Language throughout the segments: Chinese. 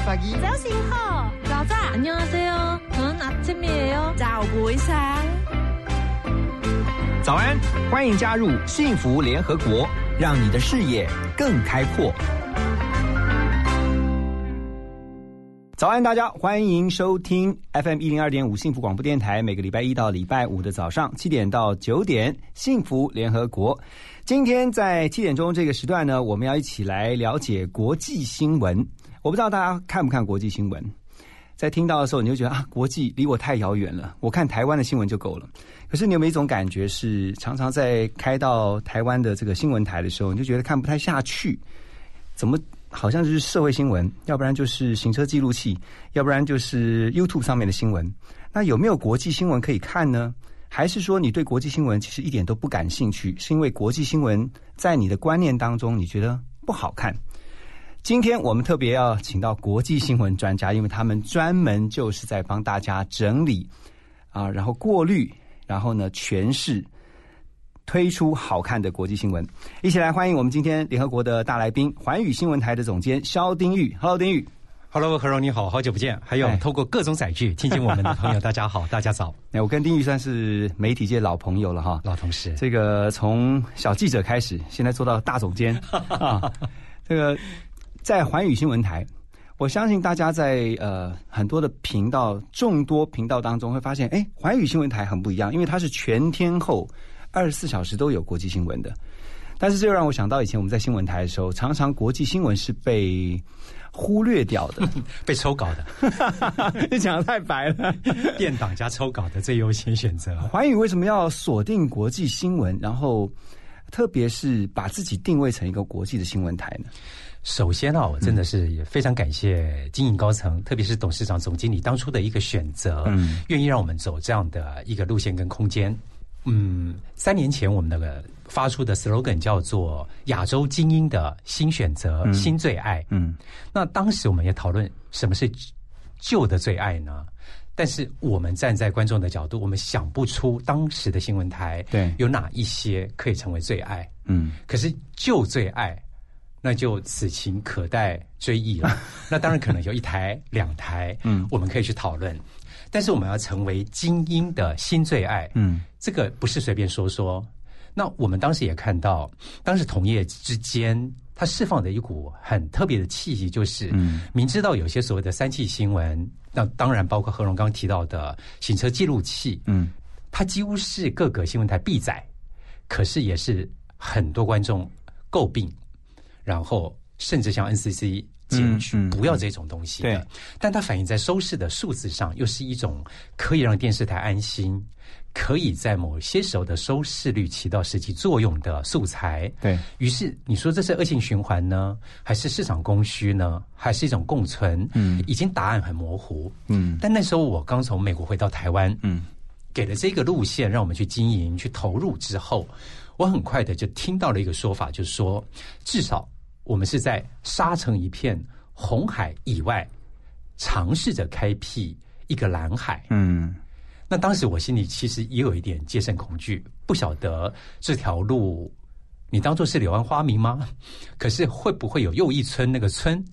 Selamat. Selamat pagi. Giáo xin ho. Chào ta. 안녕하세요. 저는 아침이에요. Chào buổi sáng. 早安，欢迎加入幸福联合国，让你的视野更开阔。早安，大家欢迎收听 FM 一零二点五幸福广播电台，每个礼拜一到礼拜五的早上七点到九点，幸福联合国。今天在七点钟这个时段呢，我们要一起来了解国际新闻。 我不知道大家看不看国际新闻，在听到的时候，你就觉得啊，国际离我太遥远了，我看台湾的新闻就够了。可是你有没有一种感觉是，常常在开到台湾的这个新闻台的时候，你就觉得看不太下去，怎么？好像就是社会新闻，要不然就是行车记录器，要不然就是 YouTube 上面的新闻。那有没有国际新闻可以看呢？还是说你对国际新闻其实一点都不感兴趣？是因为国际新闻在你的观念当中你觉得不好看？今天我们特别要请到国际新闻专家，因为他们专门就是在帮大家整理啊，然后过滤，然后呢诠释。推出好看的国际新闻，一起来欢迎我们今天联合国的大来宾——环宇新闻台的总监肖丁玉。Hello，丁玉。Hello，何荣，你好，好久不见。还有哎透过各种载具听见我们的朋友，大家好，大家早，哎，我跟丁玉算是媒体界老朋友了哈。老同事。这个从小记者开始，现在做到大总监 啊。这个在环宇新闻台，我相信大家在呃很多的频道、众多频道当中会发现，哎，环宇新闻台很不一样，因为它是全天候二十四小时都有国际新闻的。但是这又让我想到以前我们在新闻台的时候，常常国际新闻是被忽略掉的。被抽稿的，你讲的太白了。电档加抽稿的最优先选择。环宇为什么要锁定国际新闻，然后特别是把自己定位成一个国际的新闻台呢？首先啊，我真的是也非常感谢经营高层，特别是董事长、总经理当初的一个选择，嗯愿意让我们走这样的一个路线跟空间。嗯，三年前我们那个发出的 slogan 叫做“亚洲精英的新选择、新最爱”。嗯那当时我们也讨论什么是旧的最爱呢？但是我们站在观众的角度，我们想不出当时的新闻台对有哪一些可以成为最爱。嗯可是旧最爱，那就此情可待追忆了。那当然可能有一台、两台，嗯我们可以去讨论。但是我们要成为精英的新最爱，嗯这个不是随便说说。那我们当时也看到，当时同业之间，它释放的一股很特别的气息，就是，嗯。明知道有些所谓的三气新闻，那当然包括何荣刚刚提到的行车记录器，嗯。它几乎是各个新闻台必载，可是也是很多观众诟病，然后甚至向 NCC 检举嗯嗯不要这种东西的。对。但它反映在收视的数字上，又是一种可以让电视台安心，可以在某些时候的收视率起到实际作用的素材。对于是，你说这是恶性循环呢，还是市场供需呢，还是一种共存？嗯已经答案很模糊。嗯但那时候我刚从美国回到台湾，嗯给了这个路线让我们去经营、去投入之后，我很快的就听到了一个说法，就是说，至少我们是在沙成一片红海以外，尝试着开辟一个蓝海。嗯那当时我心里其实也有一点戒慎恐惧，不晓得这条路你当做是柳暗花明吗？可是会不会有又一村那个村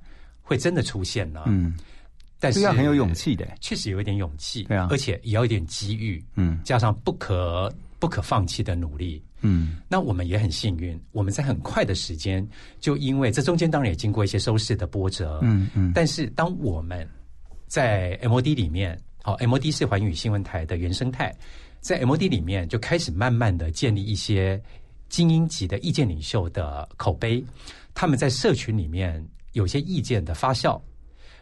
会真的出现呢？嗯，但是要很有勇气的。确实有一点勇气，对啊而且也要一点机遇，嗯加上不可不可放弃的努力。嗯那我们也很幸运，我们在很快的时间，就因为这中间当然也经过一些收视的波折，嗯嗯但是当我们在 MOD 里面，好、MOD 是环宇新闻台的原生态，在 MOD 里面就开始慢慢的建立一些精英级的意见领袖的口碑，他们在社群里面有些意见的发酵，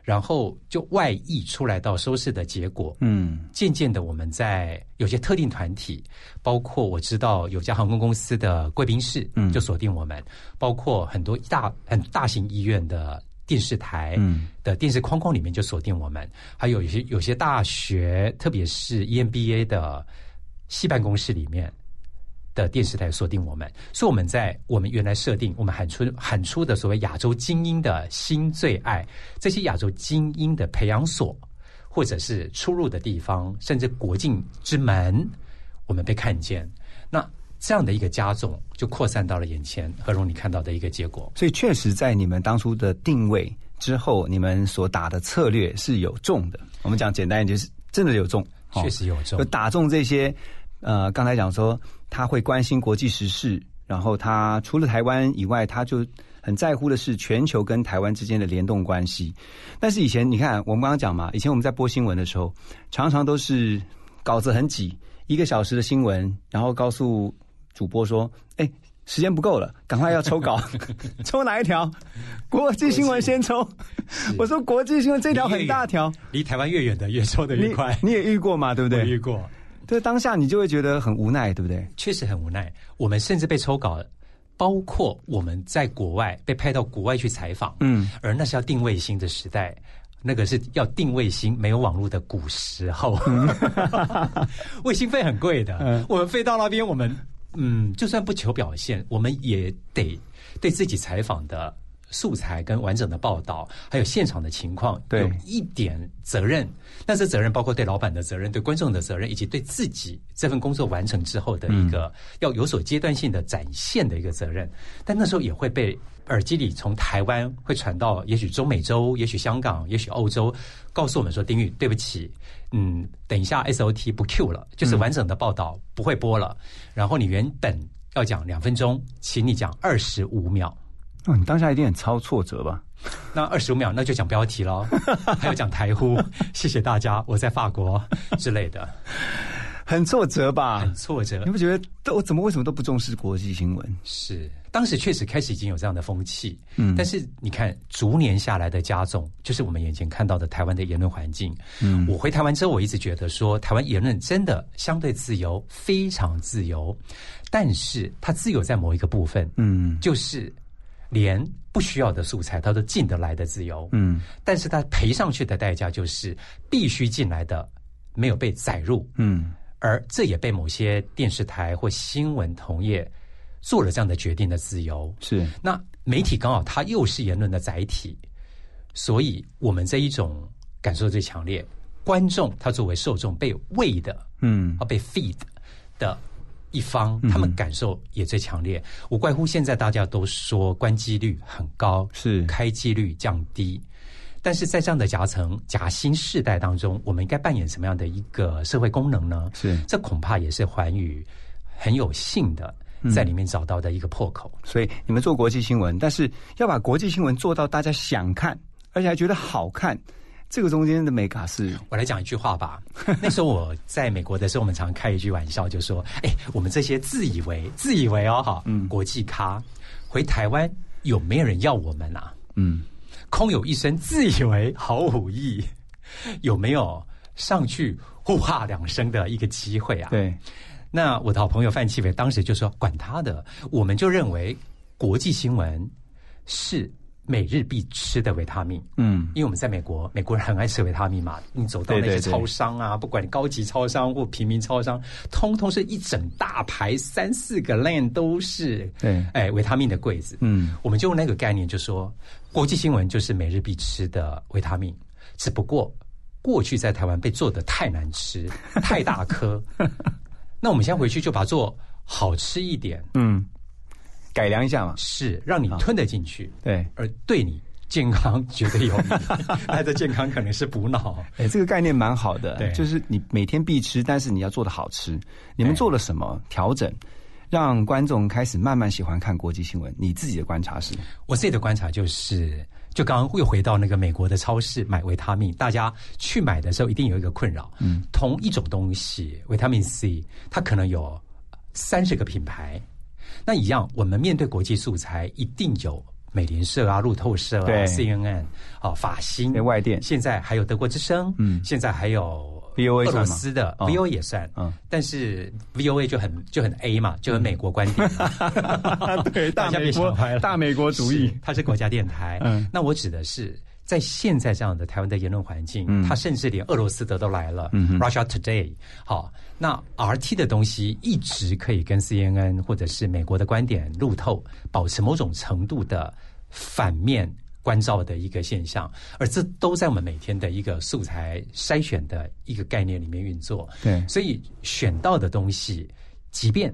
然后就外溢出来到收视的结果，嗯。渐渐的，我们在有些特定团体，包括我知道有家航空公司的贵宾室，嗯。就锁定我们，包括很多大很大型医院的电视台，嗯。的电视框框里面就锁定我们，还有一些有些大学，特别是 E EMBA 的系办公室里面的电视台锁定我们，所以我们在我们原来设定，我们喊出喊出的所谓亚洲精英的新最爱，这些亚洲精英的培养所，或者是出入的地方，甚至国境之门，我们被看见。那这样的一个加重，就扩散到了眼前，何荣你看到的一个结果。所以确实在你们当初的定位，之后，你们所打的策略是有中的。我们讲简单一点，就是真的有中，哦确实有中就打中这些。呃，刚才讲说他会关心国际时事，然后他除了台湾以外，他就很在乎的是全球跟台湾之间的联动关系。但是以前你看，我们刚刚讲嘛，以前我们在播新闻的时候，常常都是稿子很挤，一个小时的新闻，然后告诉主播说：“哎。”时间不够了，赶快要抽稿，抽哪一条？国际新闻先抽。我说国际新闻这条很大条，离台湾越远的越抽的越快。你也遇过嘛？对不对？遇过。对，当下你就会觉得很无奈，对不对？确实很无奈。我们甚至被抽稿，包括我们在国外被派到国外去采访，嗯，而那是要定卫星的时代，那个是要定卫星没有网络的古时候，卫星费很贵的。我们飞到那边，我们。嗯，就算不求表现，我们也得对自己采访的素材跟完整的报道，还有现场的情况，有一点责任。那这责任包括对老板的责任、对观众的责任，以及对自己这份工作完成之后的一个要有所阶段性的展现的一个责任。但那时候也会被耳机里从台湾会传到，也许中美洲，也许香港，也许欧洲，告诉我们说：“丁玉，对不起。”嗯，等一下，S O T 不 Q 了，就是完整的报道不会播了。然后你原本要讲两分钟，请你讲二十五秒。哦，你当下一定很超挫折吧？那二十五秒，那就讲标题喽，还要讲台呼，谢谢大家，我在法国之类的。很挫折吧？很挫折。你不觉得我怎么为什么都不重视国际新闻？是当时确实开始已经有这样的风气，嗯，但是你看逐年下来的加重，就是我们眼前看到的台湾的言论环境。嗯，我回台湾之后，我一直觉得说，台湾言论真的相对自由，非常自由，但是它自由在某一个部分，嗯，就是连不需要的素材它都进得来的自由，嗯，但是它赔上去的代价就是必须进来的没有被载入，嗯。而这也被某些电视台或新闻同业做了这样的决定的自由。是那媒体刚好它又是言论的载体，所以我们这一种感受最强烈。观众他作为受众被喂的，嗯，啊被 feed 的一方，他们感受也最强烈。无怪乎现在大家都说关机率很高，是开机率降低。但是在这样的夹层夹心世代当中，我们应该扮演什么样的一个社会功能呢？是，这恐怕也是环宇很有幸的在里面找到的一个破口。所以你们做国际新闻，但是要把国际新闻做到大家想看，而且还觉得好看，这个中间的美卡是。我来讲一句话吧。那时候我在美国的时候，我们常开一句玩笑，就说：“哎，我们这些自以为自以为哦哈，嗯，国际咖回台湾有没有人要我们啊？”嗯。空有一身自以为好武艺，有没有上去呼哈两声的一个机会啊？对，那我的好朋友范启伟当时就说：“管他的，我们就认为国际新闻是。”每日必吃的维他命，嗯，因为我们在美国，美国人很爱吃维他命嘛。你走到那些超商啊，不管你高级超商或平民超商，通通是一整大排三四个 lane 都是，对，哎，维他命的柜子。嗯，我们就用那个概念，就说国际新闻就是每日必吃的维他命，只不过过去在台湾被做的太难吃，太大颗。那我们先回去就把它做好吃一点，嗯。改良一下嘛，是让你吞得进去，对，而对你健康绝对有益。他的健康可能是补脑，哎，这个概念蛮好的，对，就是你每天必吃，但是你要做的好吃。你们做了什么调整，让观众开始慢慢喜欢看国际新闻？你自己的观察是？我自己的观察就是，就刚刚又回到那个美国的超市买维他命，大家去买的时候一定有一个困扰，嗯，同一种东西维他命 C，它可能有三十个品牌。那一样，我们面对国际素材，一定有美联社啊、路透社啊、CNN 啊、法新、外电，现在还有德国之声，嗯，现在还有 VOA 俄罗斯的 VOA 也算，嗯，但是 VOA 就很就很 A 嘛，就很美国观点，对，大美国大美国主义，它是国家电台，嗯，那我指的是。在现在这样的台湾的言论环境，他甚至连俄罗斯的都来了，Russia Today。好，那 RT 的东西一直可以跟 CNN 或者是美国的观点路透保持某种程度的反面关照的一个现象，而这都在我们每天的一个素材筛选的一个概念里面运作。对，所以选到的东西，即便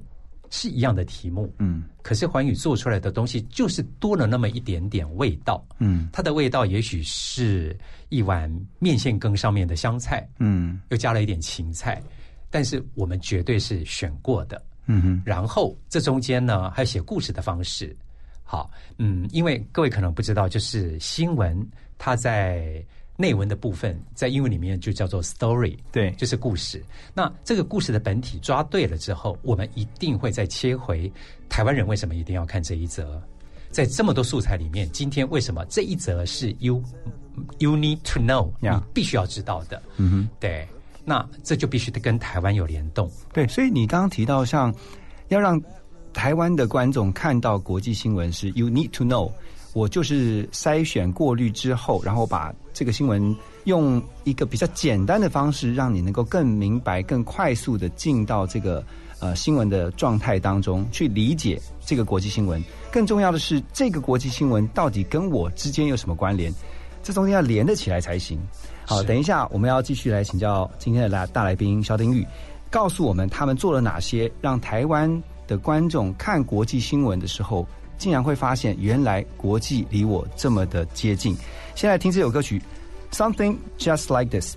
是一样的题目，嗯可是环宇做出来的东西就是多了那么一点点味道。嗯它的味道也许是一碗面线羹上面的香菜，嗯又加了一点芹菜，但是我们绝对是选过的。嗯哼，然后这中间呢，还有写故事的方式。好，嗯，因为各位可能不知道，就是新闻它在内文的部分，在英文里面就叫做 story，对就是故事。那这个故事的本体抓对了之后，我们一定会再切回台湾人为什么一定要看这一则。在这么多素材里面，今天为什么这一则是 you you need to know，、你必须要知道的？嗯哼。对，那这就必须得跟台湾有联动。对，所以你刚刚提到，像要让台湾的观众看到国际新闻是 you need to know，我就是筛选过滤之后，然后把这个新闻用一个比较简单的方式，让你能够更明白、更快速的进到这个呃新闻的状态当中去理解这个国际新闻。更重要的是，这个国际新闻到底跟我之间有什么关联？这中间要连得起来才行。好，等一下我们要继续来请教今天的来大来宾肖丁玉，告诉我们他们做了哪些，让台湾的观众看国际新闻的时候，竟然会发现原来国际离我这么的接近。现在听这首歌曲《Something Just Like This》。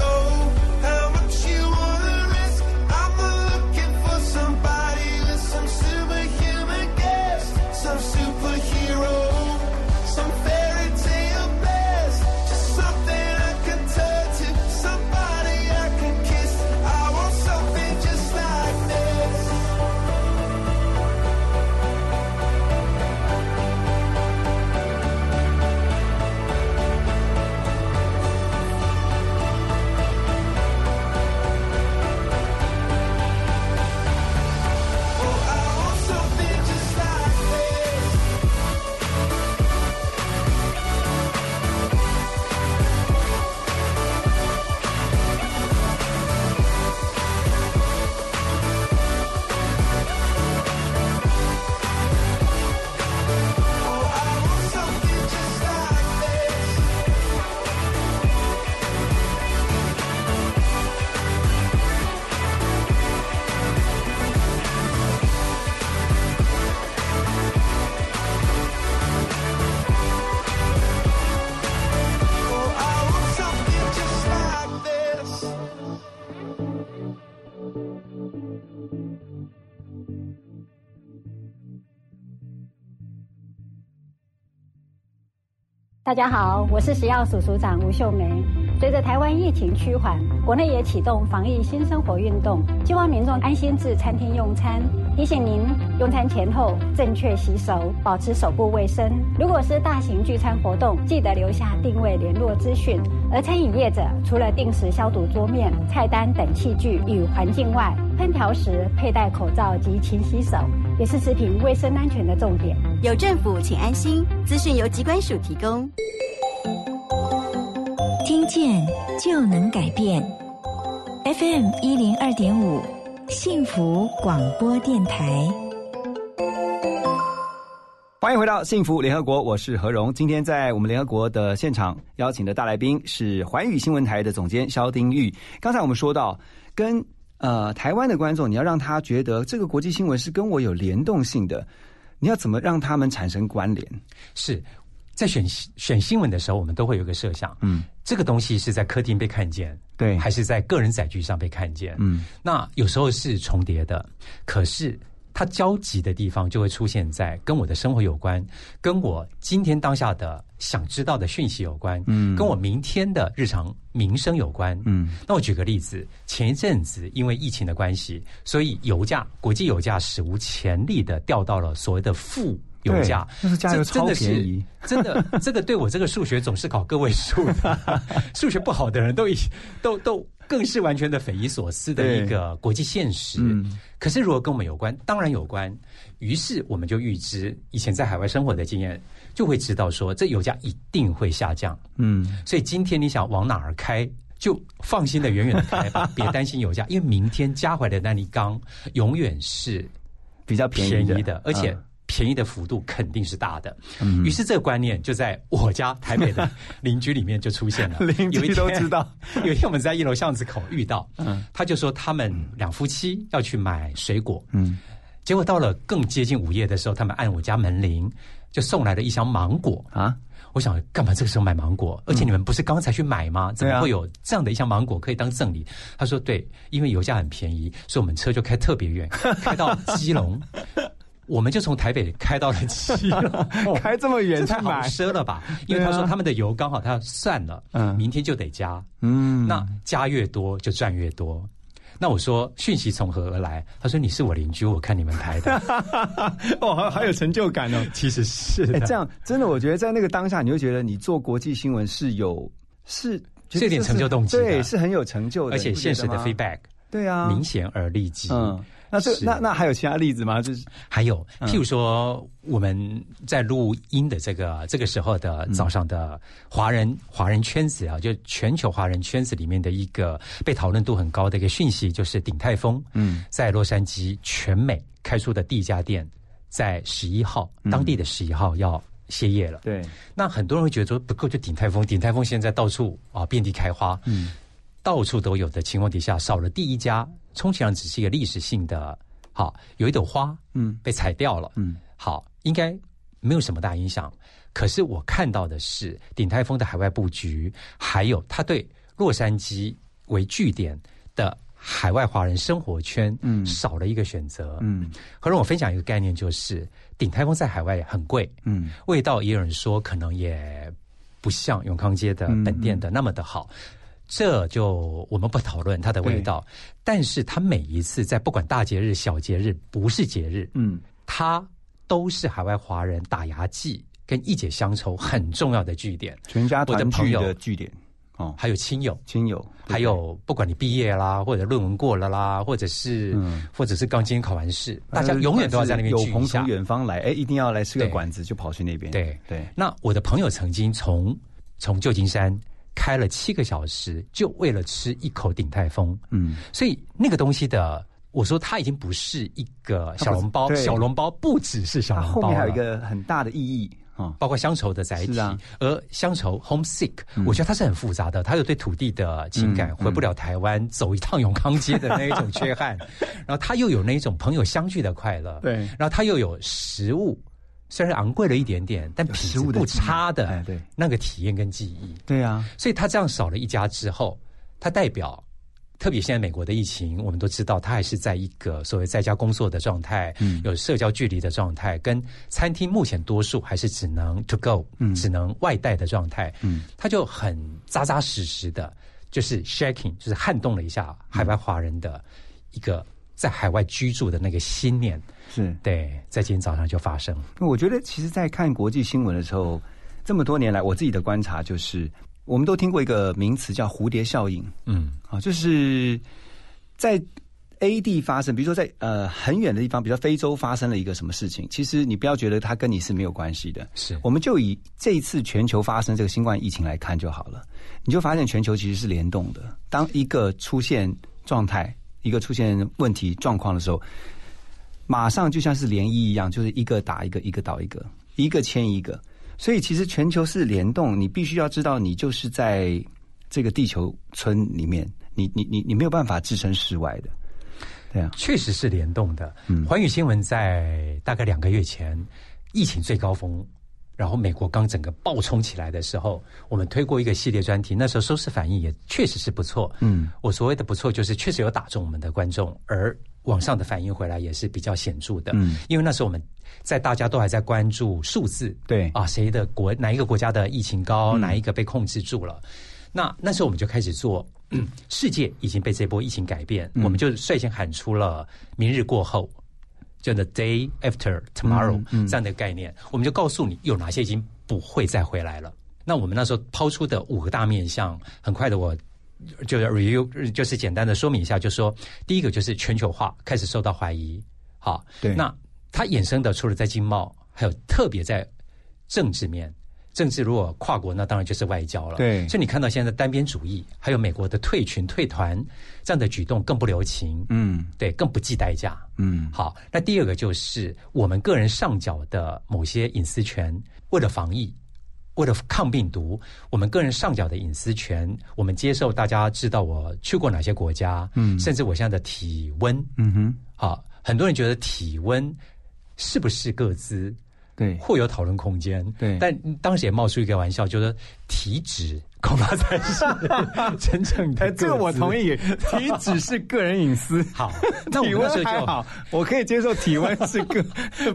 大家好，我是食药署署长吴秀梅。随着台湾疫情趋缓，国内也启动防疫新生活运动，希望民众安心至餐厅用餐。提醒您，用餐前后正确洗手，保持手部卫生。如果是大型聚餐活动，记得留下定位联络资讯。而餐饮业者除了定时消毒桌面、菜单等器具与环境外，烹调时佩戴口罩及勤洗手，也是食品卫生安全的重点。有政府，请安心。资讯由机关署提供。听见就能改变。FM 一零二点五，幸福广播电台。欢迎回到幸福联合国，我是何荣。今天在我们联合国的现场邀请的大来宾是环宇新闻台的总监肖丁玉。刚才我们说到，跟呃台湾的观众，你要让他觉得这个国际新闻是跟我有联动性的，你要怎么让他们产生关联？是在选选新闻的时候，我们都会有一个设想，嗯，这个东西是在客厅被看见，对还是在个人载具上被看见？嗯，那有时候是重叠的，可是它交集的地方就会出现在跟我的生活有关，跟我今天当下的想知道的讯息有关，嗯。跟我明天的日常民生有关，嗯。那我举个例子，前一阵子因为疫情的关系，所以油价国际油价史无前例的掉到了所谓的负油价，加油超便宜。是真的，这个对我这个数学总是考个位数的，数学不好的人都已都都更是完全的匪夷所思的一个国际现实。嗯可是如果跟我们有关，当然有关。于是我们就预知，以前在海外生活的经验，就会知道说，这油价一定会下降。嗯，所以今天你想往哪儿开，就放心的远远的开吧，别担心油价，因为明天加回来的那一缸永远是比较便宜的，而且嗯便宜的幅度肯定是大的。嗯于是这个观念就在我家台北的 邻居里面就出现了，邻居都知道。有一天我们在一楼巷子口遇到，嗯他就说他们两夫妻要去买水果，嗯结果到了更接近午夜的时候，他们按我家门铃，就送来了一箱芒果。啊，我想干嘛这个时候买芒果？而且你们不是刚才去买吗？怎么会有这样的一箱芒果可以当赠礼？他说对，因为油价很便宜，所以我们车就开特别远，开到基隆。我们就从台北开到了基隆，开这么远这太好奢了吧？因为他说他们的油刚好他要算了，嗯明天就得加，嗯，那加越多就赚越多。那我说讯息从何而来？他说你是我邻居，我看你们台的，哦，还还有成就感哦。其实是哎，的。这样真的，我觉得在那个当下，你会觉得你做国际新闻是有是这点成就动机对，是很有成就的，而且现实的 feedback 对啊，明显而立即。嗯，那这那那还有其他例子吗？就是还有，嗯。譬如说我们在录音的这个这个时候的早上的华人华人圈子啊，就全球华人圈子里面的一个被讨论度很高的一个讯息，就是鼎泰丰嗯。在洛杉矶全美开出的第一家店，在十一号嗯。当地的十一号要歇业了。对，那很多人会觉得说不够，就鼎泰丰，鼎泰丰现在到处啊遍地开花，嗯，到处都有的情况底下，少了第一家，充其量只是一个历史性的，好有一朵花，嗯被踩掉了，嗯好，应该没有什么大影响。可是我看到的是鼎泰丰的海外布局，还有他对洛杉矶为据点的海外华人生活圈，嗯少了一个选择。嗯和让我分享一个概念，就是鼎泰丰在海外很贵，嗯味道也有人说可能也不像永康街的本店的那么的好。这就我们不讨论它的味道，但是它每一次在不管大节日、小节日，不是节日，嗯。它都是海外华人打牙祭跟一解乡愁很重要的据点。全家团聚的据点哦，还有亲友，亲友，还有不管你毕业啦，或者论文过了啦，或者是、嗯。或者是刚今天考完试，大家呃永远都要在那边有朋从。远方来，哎，一定要来吃个馆子，就跑去那边。对。对，那我的朋友曾经从从旧金山开了七个小时，就为了吃一口鼎泰丰。嗯，所以那个东西的，我说它已经不是一个小笼包，小笼包不只是小笼包了后面还有一个很大的意义啊。包括乡愁的载体，啊。而乡愁 homesick，、我觉得它是很复杂的，它有对土地的情感，嗯回不了台湾，走一趟永康街的那一种缺憾，然后它又有那一种朋友相聚的快乐，对。然后它又有食物，虽然昂贵了一点点，但品质不差的，那个体验跟记忆，对啊，所以它这样少了一家之后，它代表。特别现在美国的疫情，我们都知道，它还是在一个所谓在家工作的状态，嗯。有社交距离的状态，跟餐厅目前多数还是只能 to go，、嗯。只能外带的状态，嗯，它就很扎扎实实的，就是 shaking，就是撼动了一下海外华人的一个在海外居住的那个心念。是。对，在今天早上就发生。我觉得，其实，在看国际新闻的时候，这么多年来，我自己的观察就是，我们都听过一个名词叫蝴蝶效应嗯啊，就是在 A 地发生，比如说在呃很远的地方，比如说非洲发生了一个什么事情，其实你不要觉得它跟你是没有关系的。是我们就以这一次全球发生这个新冠疫情来看就好了，你就发现全球其实是联动的。当一个出现状态，一个出现问题状况的时候，马上就像是涟漪一样，就是一个打一个，一个倒一个，一个牵一个。所以其实全球是联动，你必须要知道，你就是在这个地球村里面，你你你你没有办法置身事外的。对啊，确实是联动的。嗯环宇新闻在大概两个月前，疫情最高峰，然后美国刚整个爆冲起来的时候，我们推过一个系列专题，那时候收视反应也确实是不错。嗯，我所谓的不错，就是确实有打中我们的观众，而网上的反应回来也是比较显著的。嗯，因为那时候我们在大家都还在关注数字，对啊，谁的国哪一个国家的疫情高，嗯哪一个被控制住了。那那时候我们就开始做，嗯世界已经被这波疫情改变，嗯我们就率先喊出了“明日过后”，就 “the day after tomorrow”、嗯嗯这样的概念，我们就告诉你有哪些已经不会再回来了。那我们那时候抛出的五个大面向，很快的我就是 review，就是简单的说明一下，就说第一个就是全球化开始受到怀疑，好，对那它衍生的除了在经贸，还有特别在政治面。政治如果跨国，那当然就是外交了。对。所以你看到现在单边主义，还有美国的退群、退团这样的举动更不留情，嗯。对，更不计代价。嗯，好，那第二个就是我们个人上缴的某些隐私权，为了防疫，为了抗病毒，我们个人上缴的隐私权，我们接受大家知道我去过哪些国家，嗯。甚至我现在的体温，嗯哼，好，很多人觉得体温是不是各自对会有讨论空间，对但当时也冒出一个玩笑，就是体脂 恐怕才是 真正的。哎，这个我同。意，体脂是个人隐私。好，那我体们那时候就温还好，我可以接受体温是个，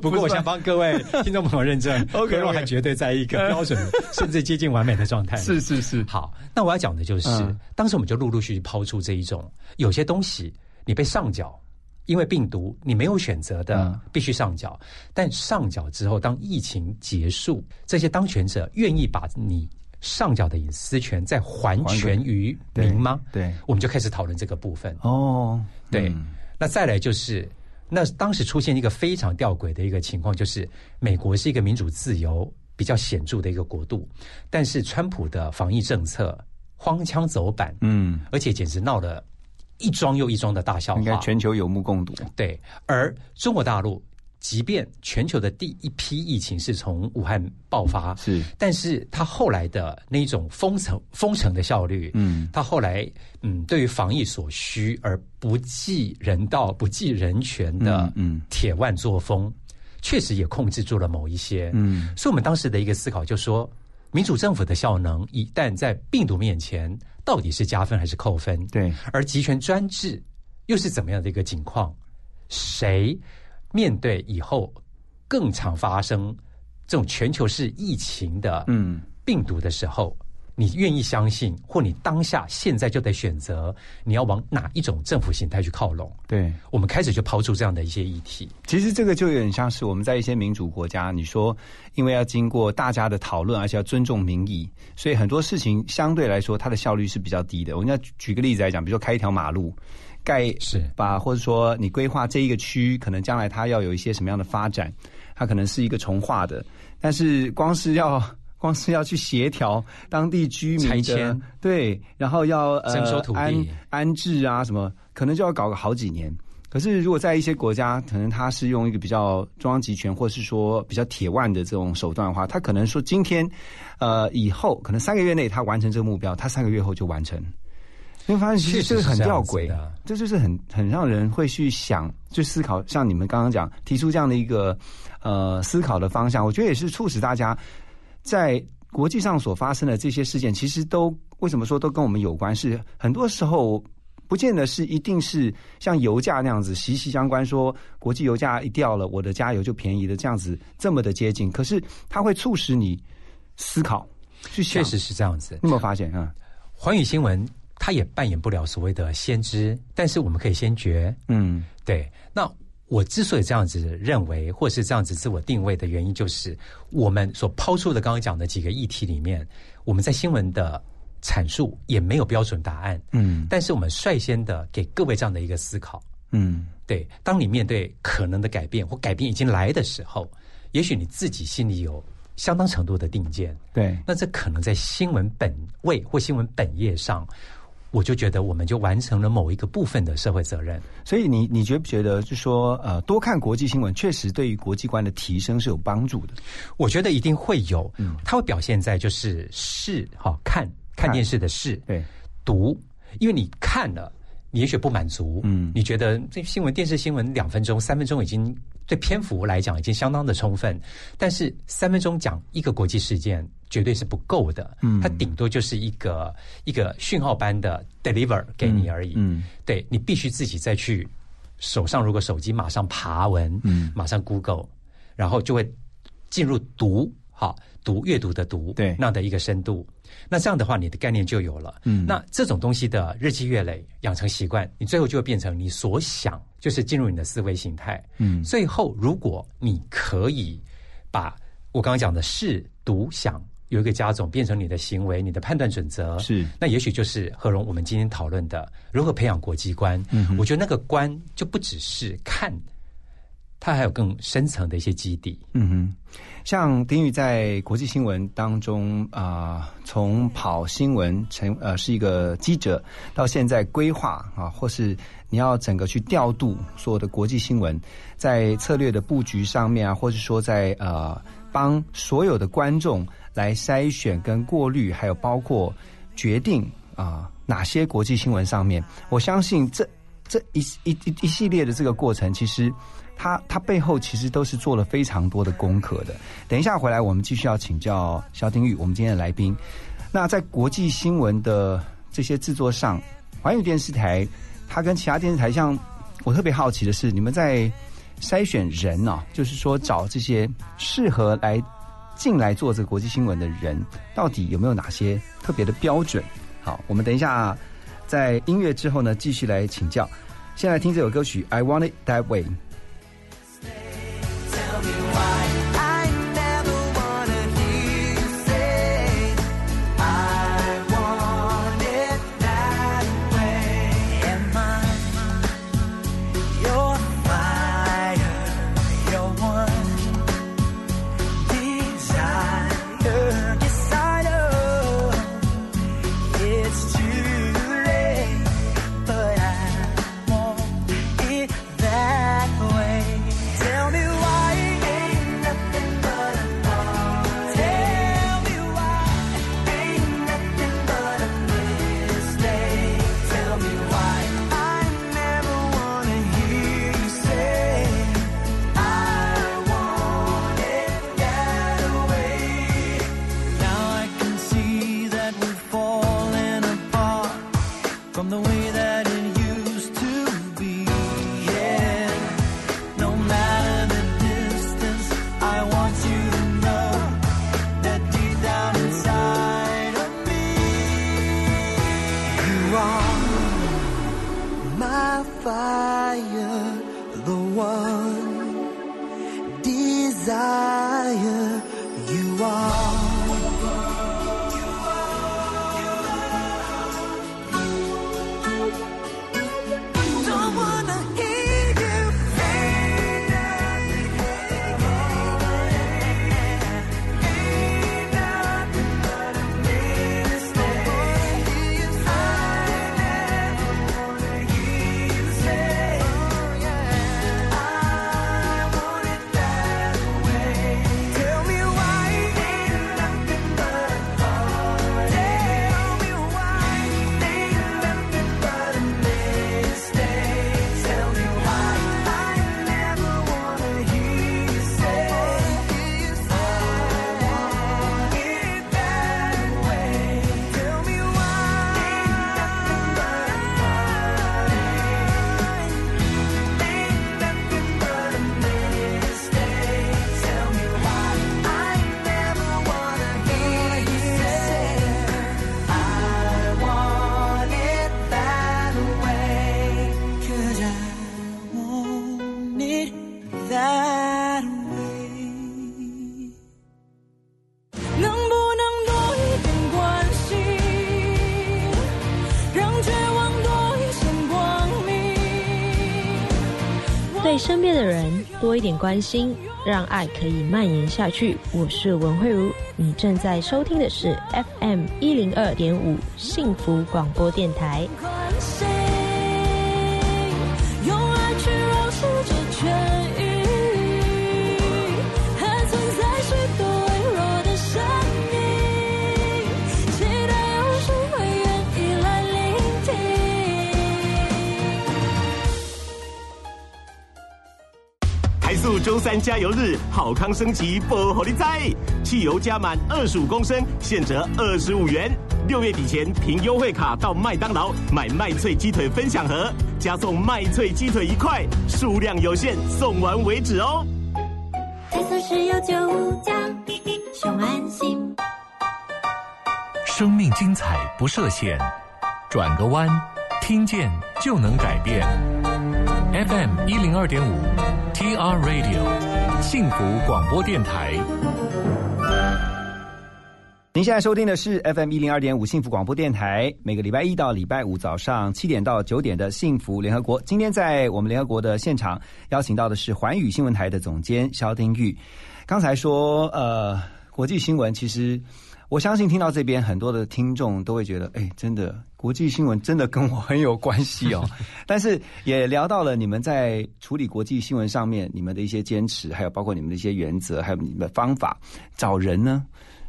不过我想帮各位听众朋友认证何若还绝对在一个标准甚至接近完美的状态。是是是，好，那我要讲的就是，嗯当时我们就陆陆续续抛出这一种，有些东西你被上缴，因为病毒你没有选择的，嗯必须上缴。但上缴之后，当疫情结束，这些当权者愿意把你上缴的隐私权再还权于民吗？对，我们就开始讨论这个部分。哦，对，嗯那再来就是，那当时出现一个非常吊诡的一个情况，就是美国是一个民主自由比较显著的一个国度，但是川普的防疫政策荒腔走板，嗯，而且简直闹了一桩又一桩的大笑话应该。全球有目共睹。对，而中国大陆，即便全球的第一批疫情是从武汉爆发，是，但是它后来的那种封城封城的效率，嗯它后来嗯，对于防疫所需而不计人道、不计人权的嗯嗯铁腕作风，确实也控制住了某一些。嗯所以我们当时的一个思考就说，民主政府的效能一旦在病毒面前，到底是加分还是扣分？对，而集权专制又是怎么样的一个情况？谁面对以后更常发生这种全球式疫情的嗯病毒的时候，你愿意相信，或你当下现在就得选择你要往哪一种政府形态去靠拢？对。我们开始就抛出这样的一些议题。其实这个就有点像是我们在一些民主国家，你说因为要经过大家的讨论，而且要尊重民意，所以很多事情相对来说它的效率是比较低的。我们要举个例子来讲，比如说开一条马路，盖是吧或者说你规划这一个区，可能将来它要有一些什么样的发展，它可能是一个重化的，但是光是要。光是要去协调当地居民的拆迁对，然后要呃征收土地安安置啊什么，可能就要搞个好几年。可是如果在一些国家，可能他是用一个比较中央集权，或是说比较铁腕的这种手段的话，他可能说今天，呃，以后可能三个月内他完成这个目标，他三个月后就完成。你会发现，其实这个很吊诡这就是很很让人会去想、去思考。像你们刚刚讲提出这样的一个呃思考的方向，我觉得也是促使大家在国际上所发生的这些事件，其实都为什么说都跟我们有关？是很多时候不见得是一定是像油价那样子息息相关，说国际油价一掉了，我的加油就便宜了，这样子这么的接近。可是它会促使你思考。确实是这样子。你有没有发现啊？环宇新闻它也扮演不了所谓的先知，但是我们可以先觉。嗯对，那我之所以这样子认为，或是这样子自我定位的原因，就是我们所抛出的刚刚讲的几个议题里面，我们在新闻的阐述，也没有标准答案。嗯但是我们率先的给各位这样的一个思考：嗯对，当你面对可能的改变或改变已经来的时候，也许你自己心里有相当程度的定见，对，那这可能在新闻本位或新闻本页上，我就觉得我们就完成了某一个部分的社会责任。所以你你觉不觉得，就说呃，多看国际新闻，确实对于国际观的提升是有帮助的？我觉得一定会有，它会表现在就是视哈、看看。电视的视，对，读，因为你看了，你也许不满足，嗯。你觉得这新闻电视新闻两分钟、三分钟已经对篇幅来讲已经相当的充分，但是三分钟讲一个国际事件绝对是不够的，嗯。它顶多就是一个一个讯号般的 deliver 给你而已，嗯。对你必须自己再去手上如果手机马上爬文，嗯。马上 Google，然后就会进入读，好读阅读的读，对。那样的一个深度。那这样的话，你的概念就有了。嗯那这种东西的日积月累养成习惯，你最后就会变成你所想，就是进入你的思维形态。嗯最后，如果你可以把我刚刚讲的视、读、想有一个加总，变成你的行为、你的判断准则，是那也许就是何荣我们今天讨论的如何培养国际观。嗯我觉得那个观就不只是看，它还有更深层的一些基底。嗯哼，像丁宇在国际新闻当中啊、从跑新闻成呃是一个记者，到现在规划啊，或是你要整个去调度所有的国际新闻，在策略的布局上面啊，或是说在呃帮所有的观众来筛选跟过滤，还有包括决定啊、哪些国际新闻上面，我相信这这一一一一系列的这个过程，其实它它背后其实都是做了非常多的功课的。等一下回来，我们继续要请教肖丁玉，我们今天的来宾。那在国际新闻的这些制作上，环宇电视台它跟其他电视台，像我特别好奇的是，你们在筛选人啊，就是说找这些适合来进来做这个国际新闻的人，到底有没有哪些特别的标准？好，我们等一下在音乐之后呢，继续来请教。先来听这首歌曲《I Want It That Way》。tell me why. 身边的人多一点关心，让爱可以蔓延下去。我是文慧茹，你正在收听的是 FM 一零二点五幸福广播电台。周三加油日，好康升级不火力在，汽油加满二十五公升，现折二十五元。六月底前凭优惠卡到麦当劳买麦脆鸡腿分享盒，加送麦脆鸡腿一块，数量有限，送完为止哦。台塑石油九加，熊安心。生命精彩不设限，转个弯，听见就能改变。FM 一零二点五，TR Radio，幸福广播电台。您现在收听的是 FM 一零二点五幸福广播电台，每个礼拜一到礼拜五早上七点到九点的幸福联合国。今天在我们联合国的现场邀请到的是环宇新闻台的总监肖丁玉。刚才说，呃，国际新闻其实我相信听到这边很多的听众都会觉得，哎，真的国际新闻真的跟我很有关系哦。但是也聊到了你们在处理国际新闻上面你们的一些坚持，还有包括你们的一些原则，还有你们的方法。找人呢，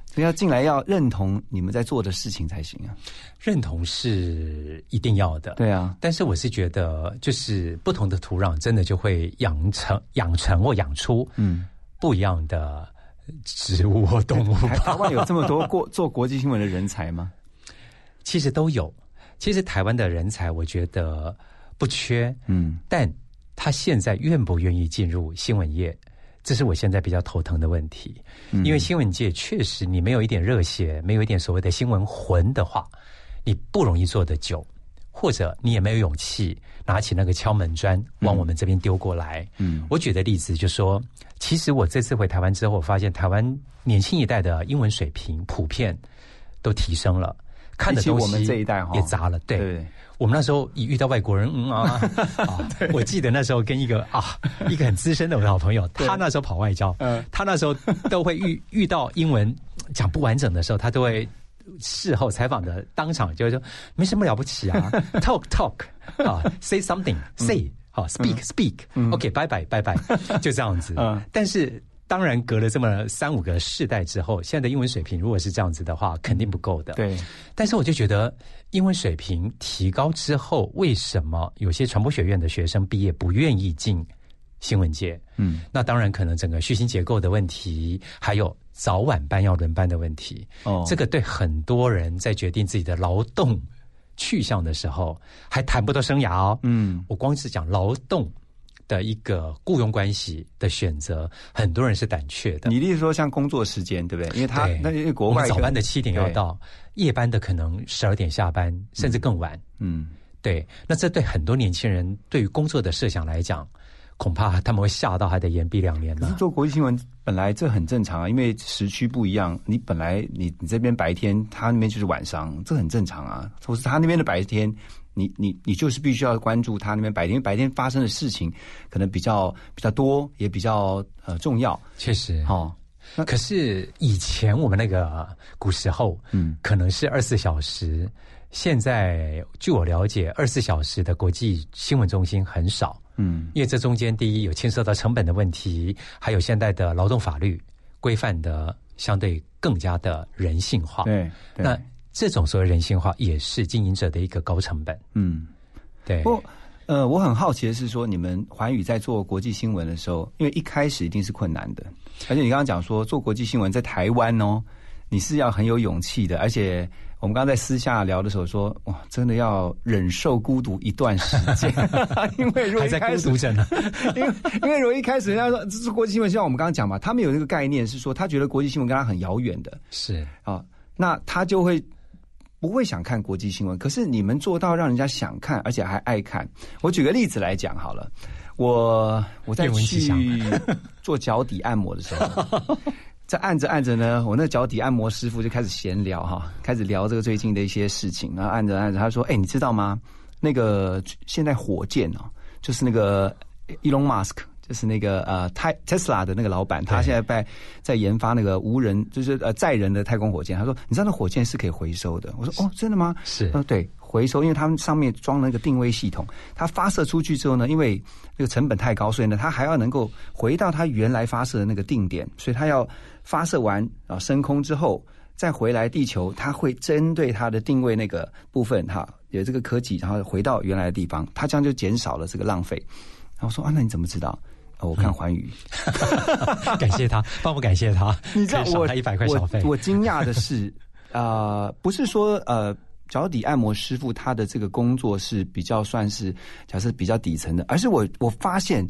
所以要进来要认同你们在做的事情才行啊。认同是一定要的，对啊，但是我是觉得，就是不同的土壤，真的就会养成、养成或养出嗯，不一样的植物或动物吧。台台湾有这么多过做国际新闻的人才吗？其实都有。其实台湾的人才，我觉得不缺，嗯，但他现在愿不愿意进入新闻业，这是我现在比较头疼的问题。嗯因为新闻界确实，你没有一点热血，没有一点所谓的新闻魂的话，你不容易做得久，或者你也没有勇气拿起那个敲门砖往我们这边丢过来。嗯我举的例子就说，其实我这次回台湾之后，我发现台湾年轻一代的英文水平普遍都提升了，看的东西也杂了。对，我们那时候一遇到外国人，嗯啊，啊 我记得那时候跟一个啊 一个很资深的我的好朋友，他那时候跑外交，嗯。他那时候都会遇遇到英文讲不完整的时候，他都会事后采访的当场就会说没什么了不起啊，talk talk 啊，say something say 好 speak speak，OK 拜拜拜拜，就这样子嗯。但是当然隔了这么三五个世代之后，现在的英文水平如果是这样子的话，肯定不够的。对，但是我就觉得，英文水平提高之后，为什么有些传播学院的学生毕业不愿意进新闻界？嗯，那当然可能整个序薪结构的问题，还有早晚班要轮班的问题。哦这个对很多人在决定自己的劳动去向的时候，还谈不到生涯哦。嗯我光是讲劳动的一个雇佣关系的选择，很多人是胆怯的。你例如说像工作时间，对不对？因为他对那因为国外早班的七点要，到，夜班的可能十二点下班，甚至更晚。嗯，对，那这对很多年轻人对于工作的设想来讲，恐怕他们会吓到还得延毕两年呢。可是做国际新闻本来这很正常啊，因为时区不一样，你本来你你这边白天，他那边就是晚上，这很正常啊。或是他那边的白天，你你你就是必须要关注他那边白天，因为白天发生的事情可能比较比较多，也比较呃重要。确实，哦，可是以前我们那个古时候，嗯，可能是二十四小时，现在据我了解，二十四小时的国际新闻中心很少。嗯因为这中间第一有牵涉到成本的问题，还有现在的劳动法律规范的相对更加的人性化。对，对那这种所谓人性化也是经营者的一个高成本。嗯。对，不过，呃，我很好奇的是说，你们环宇在做国际新闻的时候，因为一开始一定是困难的，而且你刚刚讲说做国际新闻在台湾哦，你是要很有勇气的，而且我们刚刚在私下聊的时候说，哇，真的要忍受孤独一段时间，因为如果一开始。因为因为如果一开始人家说这是国际新闻，像我们刚刚讲嘛，他们有那个概念是说，他觉得国际新闻跟他很遥远的，是啊，那他就会不会想看国际新闻。可是你们做到让人家想看，而且还爱看。我举个例子来讲好了，我我在去做脚底按摩的时候。在按着按着呢，我那脚底按摩师傅就开始闲聊哈，开始聊这个最近的一些事情。然后按着按着，他说：“哎、你知道吗？那个现在火箭哦，就是那个 Elon Musk，就是那个呃泰 Tesla 的那个老板，他现在在在研发那个无人，就是呃载人的太空火箭。他说，你知道那火箭是可以回收的？我说，哦，真的吗？是呃，对，回收，因为他们上面装了一个定位系统，它发射出去之后呢，因为那个成本太高，所以呢，它还要能够回到它原来发射的那个定点，所以它要发射完啊升空之后。再回来地球，它会针对它的定位那个部分哈，有这个科技，然后回到原来的地方，它这样就减少了这个浪费。然后我说啊，那你怎么知道？哦，我看环宇，感谢他，帮我感谢他，你知道我可以少他一百块小费我。我惊讶的是，呃，不是说呃脚底按摩师傅他的这个工作是比较算是假设比较底层的，而是我我发现，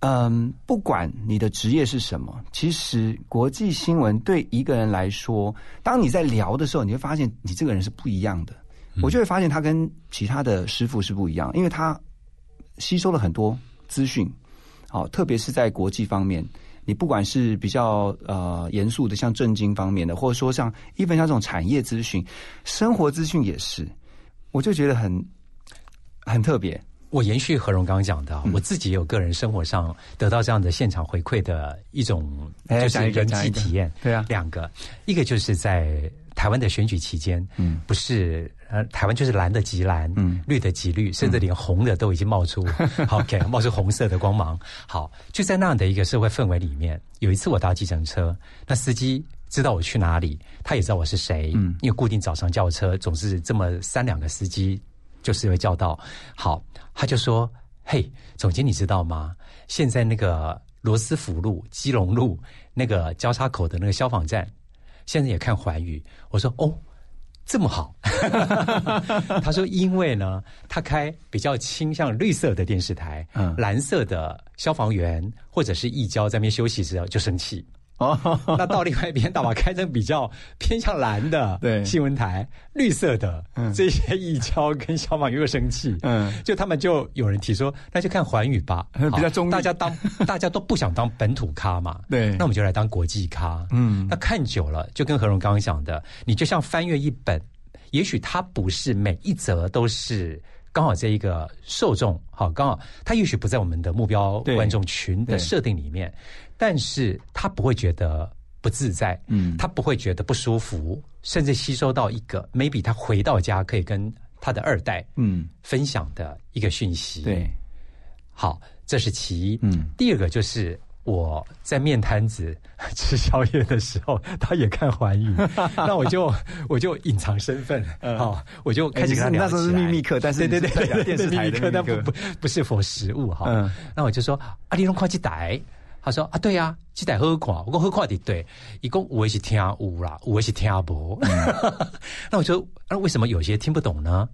嗯、不管你的职业是什么，其实国际新闻对一个人来说，当你在聊的时候，你会发现你这个人是不一样的。我就会发现他跟其他的师傅是不一样，因为他吸收了很多资讯，好、特别是在国际方面，你不管是比较呃严肃的，像政经方面的，或者说像一般像这种产业资讯、生活资讯也是，我就觉得很很特别。我延续何荣刚刚讲的啊，我自己有个人生活上得到这样的现场回馈的一种，就是人际体验。对啊两个，一个就是在台湾的选举期间，嗯不是呃，台湾就是蓝的极蓝，嗯绿的极绿，甚至连红的都已经冒出，好，OK，冒出红色的光芒。好，就在那样的一个社会氛围里面，有一次我搭计程车，那司机。知道我去哪里，他也知道我是谁，嗯因为固定早上叫车，总是这么三两个司机就是会叫到。好，他就说：“嘿，总监，你知道吗？现在那个罗斯福路、基隆路那个交叉口的那个消防站，现在也看环宇。”我说：“哦。”这么好，他说，因为呢，他开比较倾向绿色的电视台，嗯蓝色的消防员或者是义交在那边休息时候就生气，哦，那到另外一边，大把开成比较偏向蓝的 对。新闻台，绿色的、嗯。这些义交跟消防员又生气，嗯。就他们就有人提说，那就看环宇吧，比较中大家当大家都不想当本土咖嘛，对。那我们就来当国际咖，嗯。那看久了，就跟何荣刚刚讲的，你就像翻阅一本，也许它不是每一则都是。刚好这一个受众，好，刚好他也许不在我们的目标对。观众群的对。设定里面，但是他不会觉得不自在，嗯他不会觉得不舒服，甚至吸收到一个 maybe 他回到家可以跟他的二代嗯，分享的一个讯息。对，好，这是其一。嗯第二个就是我在面摊子 吃宵夜的时候，他也看环宇，那我就我就隐藏身份，好、我就开始跟他聊是那时候是秘密课但是对对对电视台的秘密课，但秘密课不不不是否食物哈。嗯那我就说啊，你弄快去逮。他说啊，对呀、啊，去逮喝看，我讲喝看的对，一共我也是听有啦，我也是听不。那我说，那、为什么有些听不懂呢？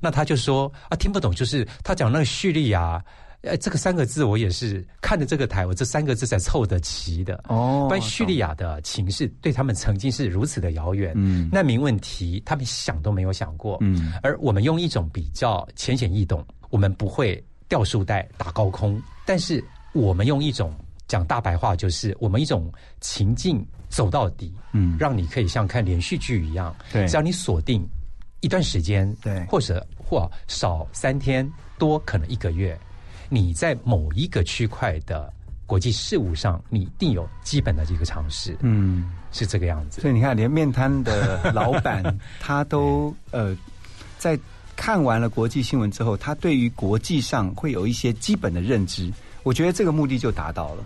那他就说啊，听不懂，就是他讲那个叙利亚，呃，这个三个字我也是看着这个台，我这三个字才凑得齐的。哦不然叙利亚的情势对他们曾经是如此的遥远，嗯难民问题他们想都没有想过，嗯而我们用一种比较浅显易懂，我们不会掉树带打高空，但是我们用一种讲大白话，就是我们一种情境走到底，嗯让你可以像看连续剧一样，对只要你锁定一段时间，对或者或少三天，多可能一个月，你在某一个区块的国际事务上，你一定有基本的这个常识，嗯。是这个样子。所以你看，连面摊的老板 他都呃，在看完了国际新闻之后，他对于国际上会有一些基本的认知。我觉得这个目的就达到了。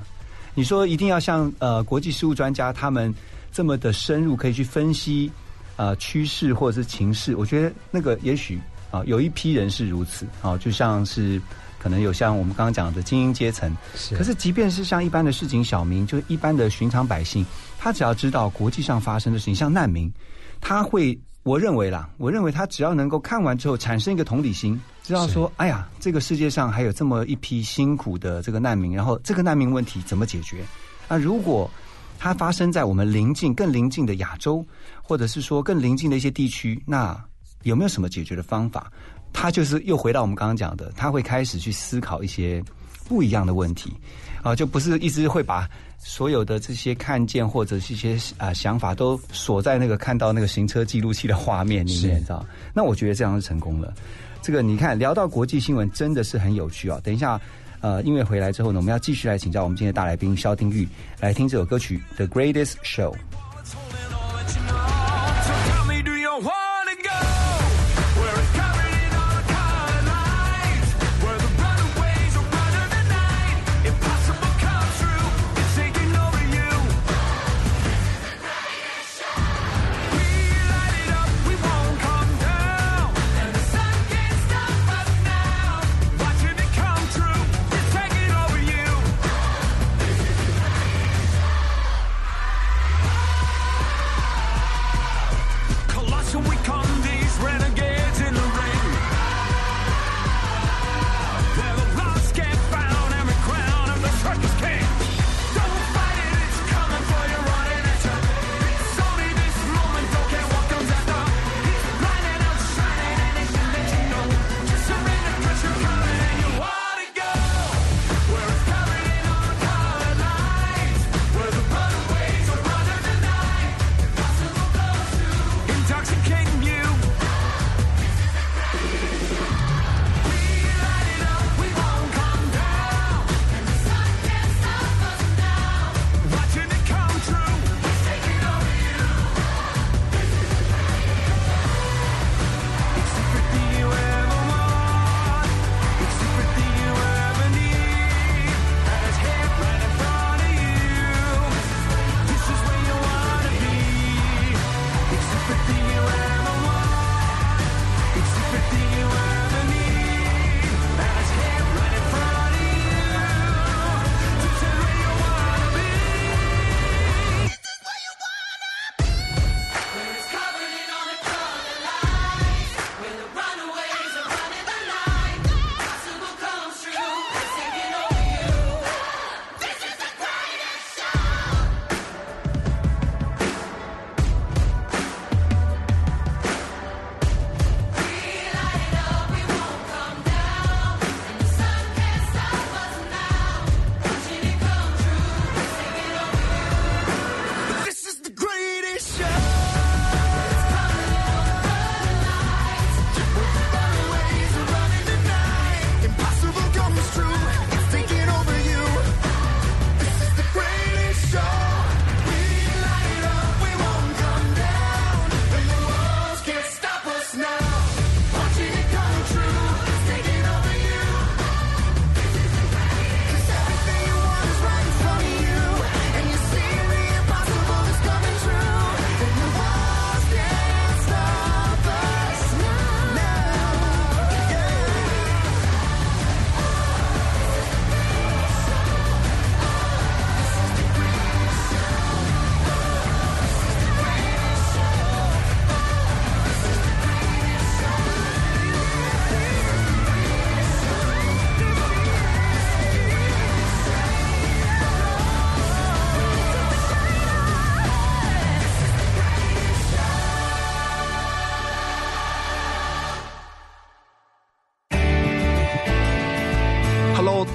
你说一定要像呃国际事务专家他们这么的深入，可以去分析呃趋势或者是情势。我觉得那个也许啊、有一批人是如此啊、就像是可能有像我们刚刚讲的精英阶层，是可是即便是像一般的市井小民，就是一般的寻常百姓，他只要知道国际上发生的事情，像难民，他会，我认为啦，我认为他只要能够看完之后产生一个同理心，知道说，哎呀，这个世界上还有这么一批辛苦的这个难民，然后这个难民问题怎么解决？那如果它发生在我们邻近、更邻近的亚洲，或者是说更邻近的一些地区，那有没有什么解决的方法？他就是又回到我们刚刚讲的，他会开始去思考一些不一样的问题，啊，就不是一直会把所有的这些看见或者是一些啊、想法都锁在那个看到那个行车记录器的画面里面，你知道？那我觉得这样是成功了。这个你看，聊到国际新闻真的是很有趣啊。等一下，呃，音乐回来之后呢，我们要继续来请教我们今天的大来宾肖丁玉来听这首歌曲《The Greatest Show》。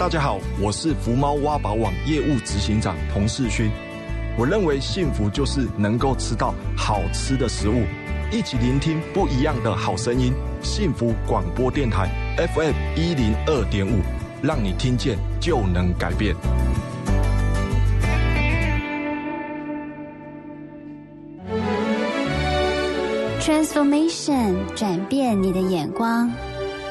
大家好，我是福猫挖宝网业务执行长童世勋。我认为幸福就是能够吃到好吃的食物，一起聆听不一样的好声音。幸福广播电台 FM 一零二点五，让你听见就能改变。Transformation 转变你的眼光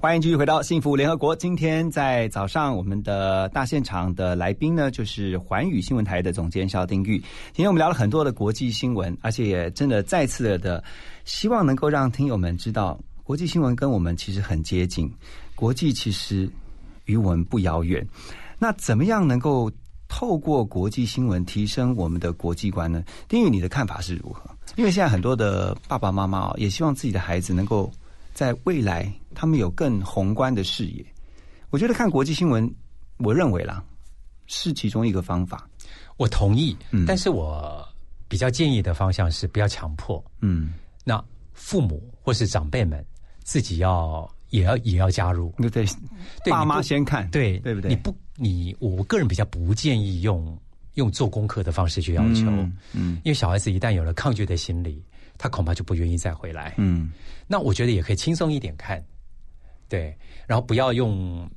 欢迎继续回到幸福联合国。今天在早上，我们的大现场的来宾呢，就是环宇新闻台的总监肖丁玉。今天我们聊了很多的国际新闻，而且也真的再次的希望能够让听友们知道，国际新闻跟我们其实很接近，国际其实与我们不遥远。那怎么样能够透过国际新闻提升我们的国际观呢？丁玉，你的看法是如何？因为现在很多的爸爸妈妈哦，也希望自己的孩子能够在未来他们有更宏观的视野。我觉得看国际新闻，我认为啦是其中一个方法。我同意，但是我比较建议的方向是不要强迫。嗯，那父母或是长辈们自己要也要也要加入，对对，对爸妈先看，对对不对？你不，你我个人比较不建议用用做功课的方式去要求，嗯嗯因为小孩子一旦有了抗拒的心理，他恐怕就不愿意再回来。嗯那我觉得也可以轻松一点看，对，然后不要用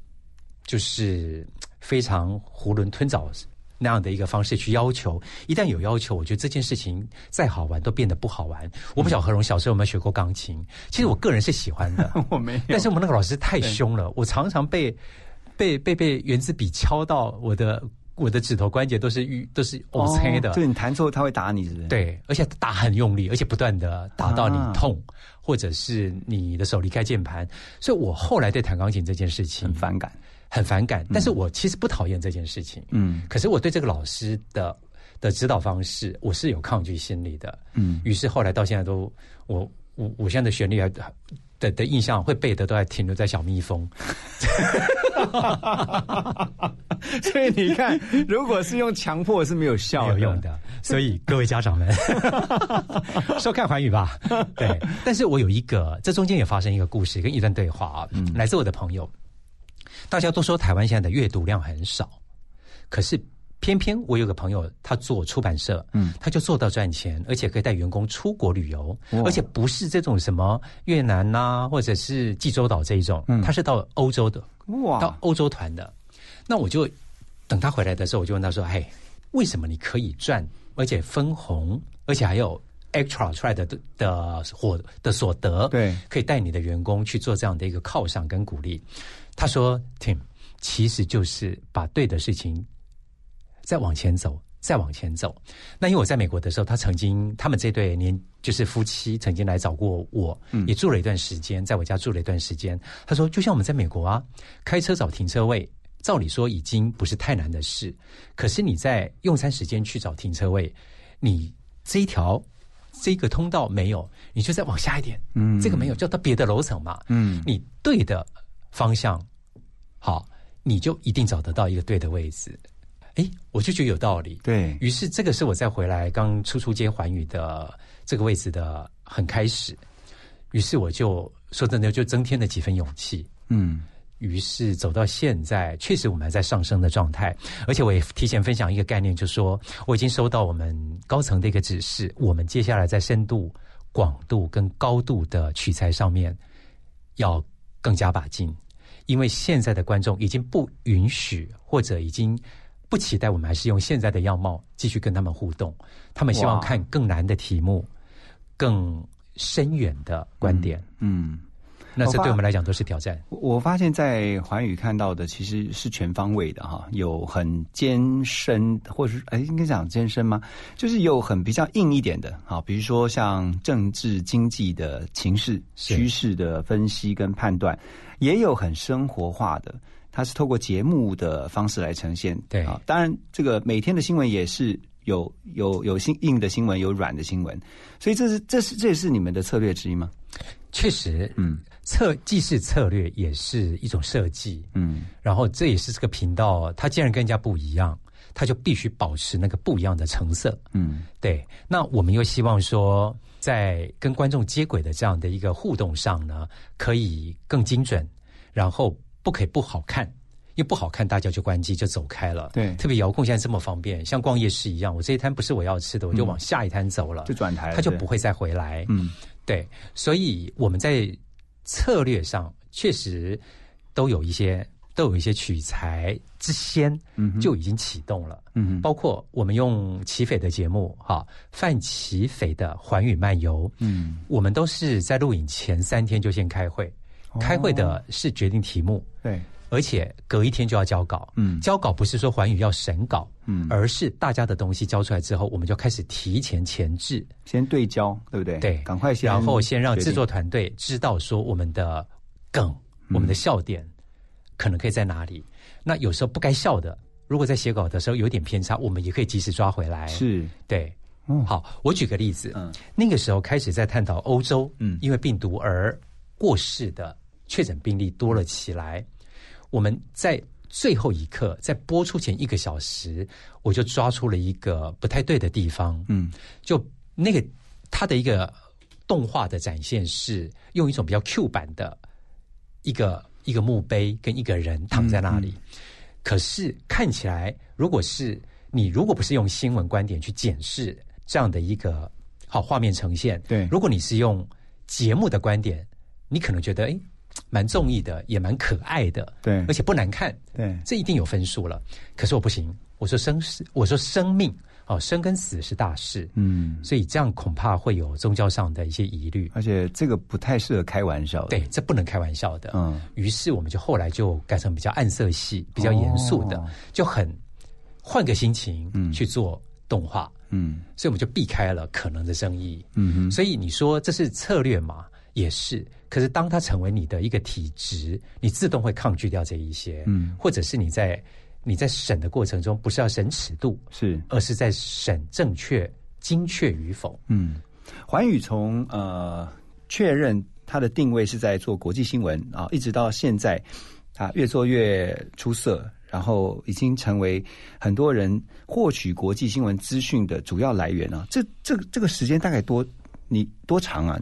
就是非常囫囵吞枣那样的一个方式去要求。一旦有要求，我觉得这件事情再好玩都变得不好玩。我不晓得何荣小时候有没有学过钢琴，其实我个人是喜欢的，我没有，但是我们那个老师太凶了，我常常被被被被圆珠笔敲到我的我的指头关节都是淤都是 O C 的，哦对你弹错他会打你，是不是？对，而且打很用力，而且不断的打到你啊痛，或者是你的手离开键盘。所以我后来对弹钢琴这件事情很反感，很反感。但是我其实不讨厌这件事情，嗯可是我对这个老师的的指导方式，我是有抗拒心理的。嗯于是后来到现在都，我我我现在的旋律还的的印象会背的都还停留在小蜜蜂。所以你看，如果是用强迫是没有效没有用的。所以各位家长们，收看环宇吧。对，但是我有一个，这中间也发生一个故事跟一段对话啊，来自我的朋友。大家都说台湾现在的阅读量很少，可是偏偏我有个朋友，他做出版社，嗯，他就做到赚钱，而且可以带员工出国旅游，哇。而且不是这种什么越南呐、或者是济州岛这一种，嗯。他是到欧洲的，哇。到欧洲团的。那我就等他回来的时候，我就问他说：“嘿，为什么你可以赚，而且分红，而且还有 extra 出来的的获的所得，对，可以带你的员工去做这样的一个犒赏跟鼓励？”他说：“Tim，其实就是把对的事情再往前走。”再往前走，那因为我在美国的时候，他曾经他们这对年就是夫妻曾经来找过我，也住了一段时间，在我家住了一段时间。他说，就像我们在美国啊，开车找停车位，照理说已经不是太难的事，可是你在用餐时间去找停车位，你这一条这个通道没有，你就再往下一点，嗯这个没有，就到别的楼层嘛，嗯你对的方向好，你就一定找得到一个对的位置。哎，我就觉得有道理。对于是，这个是我再回来刚初出街环宇的这个位置的很开始。于是我就说真的，就增添了几分勇气。嗯于是走到现在，确实我们还在上升的状态，而且我也提前分享一个概念，就是说我已经收到我们高层的一个指示，我们接下来在深度、广度跟高度的取材上面要更加把劲，因为现在的观众已经不允许或者已经不期待我们还是用现在的样貌继续跟他们互动，他们希望看更难的题目、更深远的观点。嗯。那这对我们来讲都是挑战。我我发现，在环宇看到的其实是全方位的哈，有很艰深，或者是哎，应该讲艰深吗？就是有很比较硬一点的，哈，比如说像政治经济的情势、趋势的分析跟判断，也有很生活化的，它是透过节目的方式来呈现。对。啊，当然这个每天的新闻也是有有有新硬的新闻，有软的新闻，所以这是这是这也是你们的策略之一吗？确实，嗯，策既是策略，也是一种设计，嗯，然后这也是这个频道，它既然跟人家不一样，它就必须保持那个不一样的成色，嗯，对。那我们又希望说，在跟观众接轨的这样的一个互动上呢，可以更精准，然后不可以不好看。因为不好看，大家就关机就走开了。对。特别遥控现在这么方便，像逛夜市一样，我这一摊不是我要吃的，我就往下一摊走了，就转台了他就不会再回来。嗯，对，所以我们在策略上确实都有一些都有一些取材之先就已经启动了。嗯包括我们用齐斐的节目哈，范齐斐的环宇漫游，嗯，我们都是在录影前三天就先开会，开会的是决定题目，对，而且隔一天就要交稿。嗯。交稿不是说环宇要审稿，嗯。而是大家的东西交出来之后，我们就开始提前前置，先对焦，对不对？对，赶快先，然后先让制作团队知道说我们的梗、我们的笑点可能可以在哪里。那有时候不该笑的，如果在写稿的时候有点偏差，我们也可以及时抓回来。是，对。嗯好，我举个例子，嗯。那个时候开始在探讨欧洲，嗯。因为病毒而过世的确诊病例多了起来。我们在最后一刻，在播出前一个小时，我就抓出了一个不太对的地方，嗯，就那个它的一个动画的展现是用一种比较 Q 版的一个一个墓碑跟一个人躺在那里，可是看起来，如果是你如果不是用新闻观点去检视这样的一个好画面呈现，对。如果你是用节目的观点，你可能觉得哎，蛮中意的，也蛮可爱的，对而且不难看，对这一定有分数了。可是我不行，我说生死，我说生命哦，生跟死是大事，嗯，所以这样恐怕会有宗教上的一些疑虑。而且这个不太适合开玩笑的。对，这不能开玩笑的。嗯，于是我们就后来就改成比较暗色系、比较严肃的，哦就很换个心情去做动画。嗯所以我们就避开了可能的争议。嗯哼，所以你说这是策略嘛？也是。可是当它成为你的一个体质，你自动会抗拒掉这一些。嗯或者是你在你在审的过程中，不是要审尺度，是而是在审正确、精确与否。嗯，环宇从呃确认它的定位是在做国际新闻啊，一直到现在，它越做越出色，然后已经成为很多人获取国际新闻资讯的主要来源啊。这这个这个时间大概多你多长啊？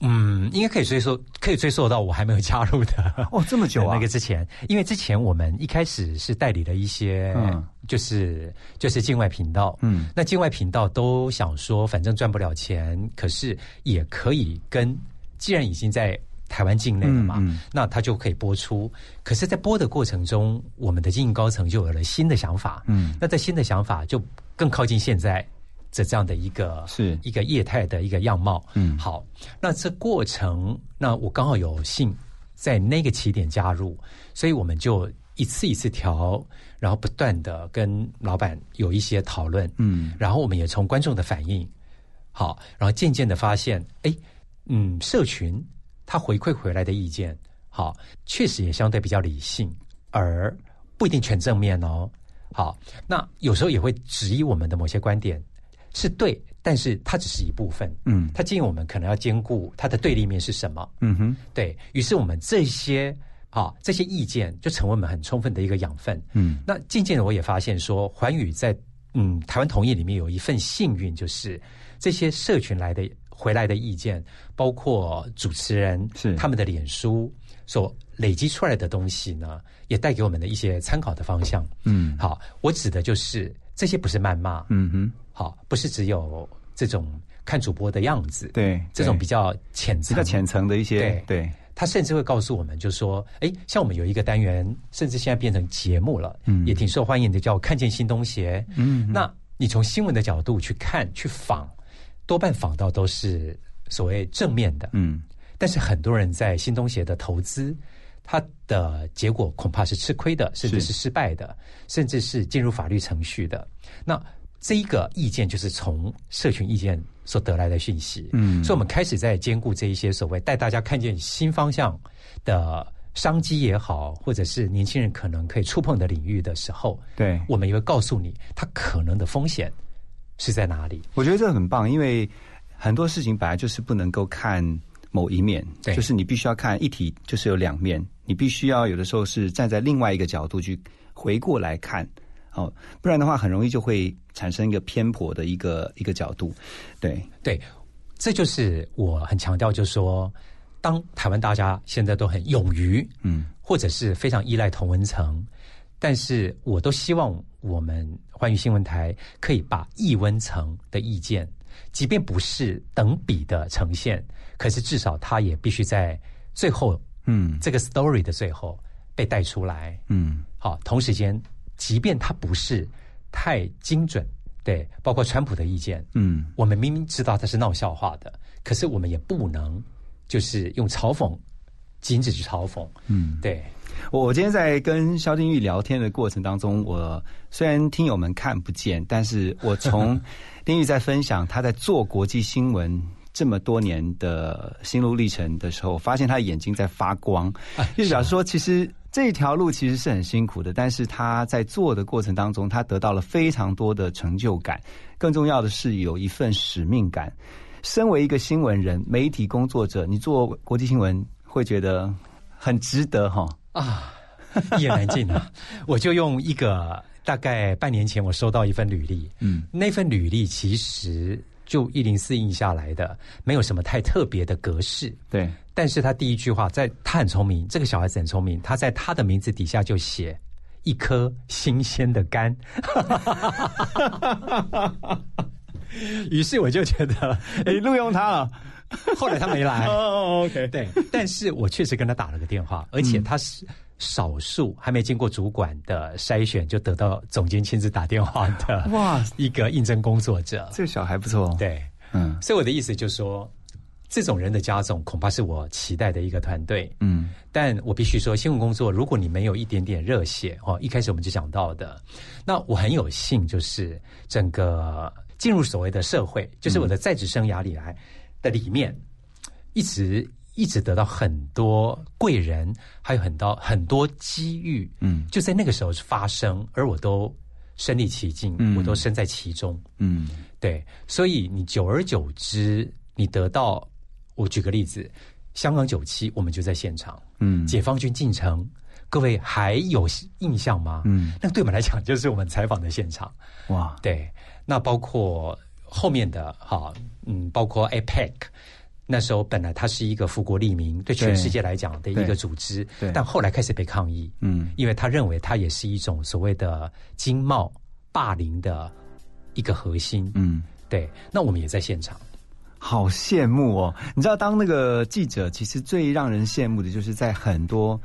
你嗯，应该可以追溯，可以追溯到我还没有加入的哦，这么久啊？那个之前，因为之前我们一开始是代理了一些，嗯。就是就是境外频道，嗯。那境外频道都想说，反正赚不了钱，可是也可以跟，既然已经在台湾境内了嘛，嗯嗯。那它就可以播出。可是，在播的过程中，我们的经营高层就有了新的想法，嗯。那在新的想法就更靠近现在这这样的一个是一个业态的一个样貌。嗯好，那这过程，那我刚好有幸在那个起点加入，所以我们就一次一次调，然后不断的跟老板有一些讨论，嗯然后我们也从观众的反应，好，然后渐渐的发现，哎，嗯，社群他回馈回来的意见，好，确实也相对比较理性，而不一定全正面哦。好，那有时候也会质疑我们的某些观点是对，但是它只是一部分。嗯它建议我们可能要兼顾它的对立面是什么。嗯哼对于是，我们这些啊这些意见就成为我们很充分的一个养分。嗯那渐渐的，我也发现说，环宇在嗯台湾同业里面有一份幸运，就是这些社群来的回来的意见，包括主持人是他们的脸书所累积出来的东西呢，也带给我们的一些参考的方向。嗯好，我指的就是这些不是谩骂，嗯哼，好，不是只有这种看主播的样子，对，对这种比较浅层、比较浅层的一些对。对。他甚至会告诉我们，就说，哎，像我们有一个单元，甚至现在变成节目了，嗯。也挺受欢迎的，叫“看见新东协”。嗯。那你从新闻的角度去看、去访，多半访到都是所谓正面的。嗯。但是很多人在新东协的投资，它的结果恐怕是吃亏的，甚至是失败的，甚至是进入法律程序的。那这一个意见就是从社群意见所得来的讯息，嗯。所以我们开始在兼顾这一些所谓带大家看见新方向的商机也好，或者是年轻人可能可以触碰的领域的时候，对，我们也会告诉你它可能的风险是在哪里。我觉得这很棒，因为很多事情本来就是不能够看某一面，对。就是你必须要看一体，就是有两面，你必须要有的时候是站在另外一个角度去回过来看，哦，不然的话很容易就会产生一个偏颇的一个一个角度，对，对，这就是我很强调，就是说，当台湾大家现在都很勇于，嗯，或者是非常依赖同文层，但是我都希望我们欢愉新闻台可以把异温层的意见，即便不是等比的呈现，可是至少它也必须在最后，嗯这个 story 的最后被带出来。嗯好，同时间，即便它不是太精准，对，包括川普的意见，嗯。我们明明知道他是闹笑话的，可是我们也不能就是用嘲讽，仅止去嘲讽。嗯，对，我我今天在跟萧定玉聊天的过程当中，我虽然听友们看不见，但是我从 丁玉在分享他在做国际新闻这么多年的心路历程的时候，发现他的眼睛在发光，就表示说，其实这一条路其实是很辛苦的，但是他在做的过程当中，他得到了非常多的成就感，更重要的是有一份使命感。身为一个新闻人、媒体工作者，你做国际新闻会觉得很值得哈。啊，一言难尽啊！我就用一个大概半年前我收到一份履历，嗯，那份履历其实就一零四印下来的，没有什么太特别的格式。对，但是他第一句话，在他很聪明，这个小孩子很聪明，他在他的名字底下就写一颗新鲜的肝。于是我就觉得，哎，录用他了。后来他没来。哦，OK，对，但是我确实跟他打了个电话，而且他是少数还没经过主管的筛选就得到总监亲自打电话的哇，一个应征工作者。这个小孩不错。对，嗯，所以我的意思就是说，这种人的加总恐怕是我期待的一个团队。嗯，但我必须说，新闻工作如果你没有一点点热血哦，一开始我们就讲到的，那我很有幸就是整个进入所谓的社会，就是我的在职生涯里来。的里面，一直一直得到很多贵人，还有很多很多机遇，嗯，就在那个时候发生，而我都身历其境，嗯，我都身在其中，嗯，对，所以你久而久之，你得到，我举个例子，香港九七，我们就在现场，嗯，解放军进城，各位还有印象吗？嗯，那对我们来讲，就是我们采访的现场，哇，对，那包括。后面的哈，嗯，包括 APEC，那时候本来它是一个富国利民，对全世界来讲的一个组织，但后来开始被抗议，嗯，因为他认为它也是一种所谓的经贸霸凌的一个核心，嗯，对。那我们也在现场，好羡慕哦！你知道，当那个记者，其实最让人羡慕的就是在很多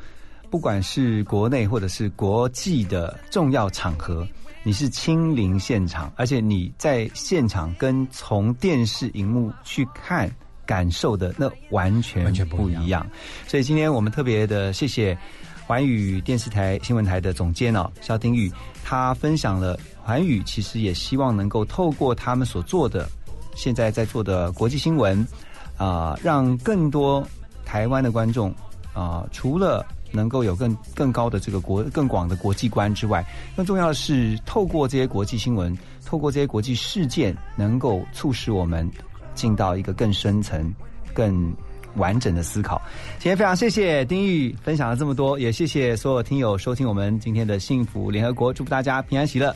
不管是国内或者是国际的重要场合。你是亲临现场，而且你在现场跟从电视荧幕去看感受的那完全完全不一样。所以今天我们特别的谢谢环宇电视台新闻台的总监哦肖丁玉，他分享了环宇其实也希望能够透过他们所做的现在在做的国际新闻啊，让更多台湾的观众啊，除了。能够有更更高的这个国更广的国际观之外，更重要的是透过这些国际新闻，透过这些国际事件，能够促使我们进到一个更深层、更完整的思考。今天非常谢谢丁玉分享了这么多，也谢谢所有听友收听我们今天的幸福联合国，祝福大家平安喜乐。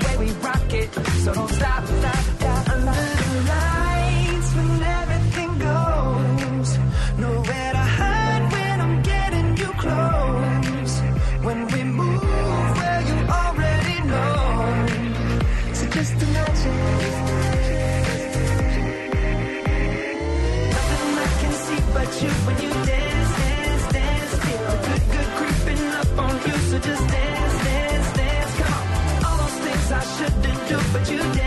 so don't stop, stop, stop. Under the lights you.